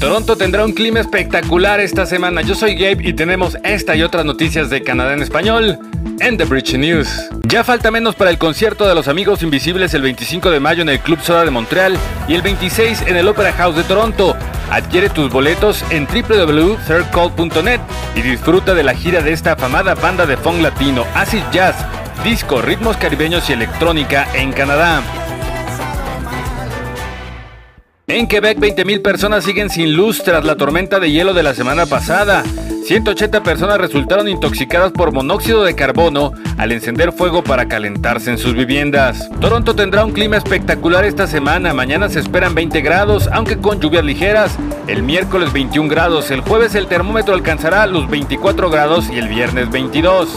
Toronto tendrá un clima espectacular esta semana. Yo soy Gabe y tenemos esta y otras noticias de Canadá en español en The Bridge News. Ya falta menos para el concierto de los Amigos Invisibles el 25 de mayo en el Club Soda de Montreal y el 26 en el Opera House de Toronto. Adquiere tus boletos en www.thirdcall.net y disfruta de la gira de esta afamada banda de funk latino, acid jazz, disco, ritmos caribeños y electrónica en Canadá. En Quebec, 20.000 personas siguen sin luz tras la tormenta de hielo de la semana pasada. 180 personas resultaron intoxicadas por monóxido de carbono al encender fuego para calentarse en sus viviendas. Toronto tendrá un clima espectacular esta semana. Mañana se esperan 20 grados, aunque con lluvias ligeras. El miércoles 21 grados. El jueves el termómetro alcanzará los 24 grados y el viernes 22.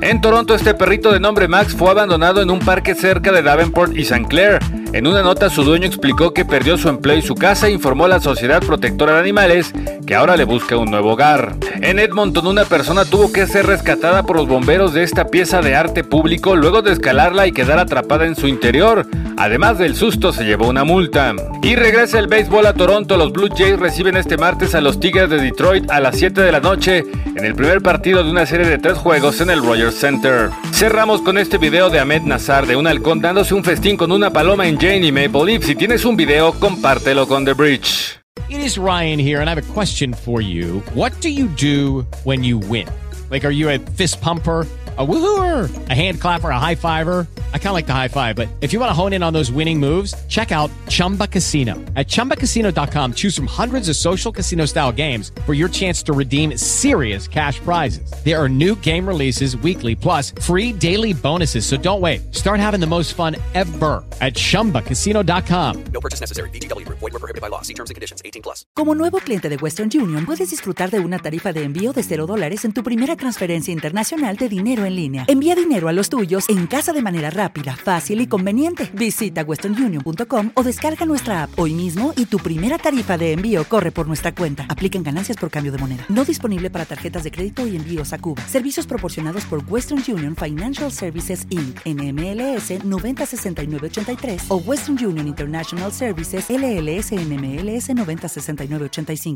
En Toronto, este perrito de nombre Max fue abandonado en un parque cerca de Davenport y St. Clair. En una nota, su dueño explicó que perdió su empleo y su casa e informó a la Sociedad Protectora de Animales que ahora le busca un nuevo hogar. En Edmonton, una persona tuvo que ser rescatada por los bomberos de esta pieza de arte público luego de escalarla y quedar atrapada en su interior. Además del susto, se llevó una multa. Y regresa el béisbol a Toronto. Los Blue Jays reciben este martes a los Tigres de Detroit a las 7 de la noche en el primer partido de una serie de tres juegos en el Rogers Center. Cerramos con este video de Ahmed Nazar de un halcón dándose un festín con una paloma en Jane y Maple Leaf. Si tienes un video, compártelo con The Bridge. It is Ryan here, and I have a question for you. What do you do when you win? Like, are you a fist pumper? A woohooer, a hand clapper, a high fiver. I kind of like the high five, but if you want to hone in on those winning moves, check out Chumba Casino. At ChumbaCasino.com, choose from hundreds of social casino style games for your chance to redeem serious cash prizes. There are new game releases weekly, plus free daily bonuses. So don't wait. Start having the most fun ever at ChumbaCasino.com. No purchase necessary. BGW. Void were prohibited by law. See terms and conditions. 18 plus. Como nuevo cliente de Western Union, puedes disfrutar de una tarifa de envío de 0 dólares en tu primera transferencia internacional de dinero en línea. Envía dinero a los tuyos en casa de manera rápida, fácil y conveniente. Visita westernunion.com o descarga nuestra app hoy mismo y tu primera tarifa de envío corre por nuestra cuenta. Aplican ganancias por cambio de moneda. No disponible para tarjetas de crédito y envíos a Cuba. Servicios proporcionados por Western Union Financial Services Inc. NMLS 906983 o Western Union International Services LLS NMLS 906985.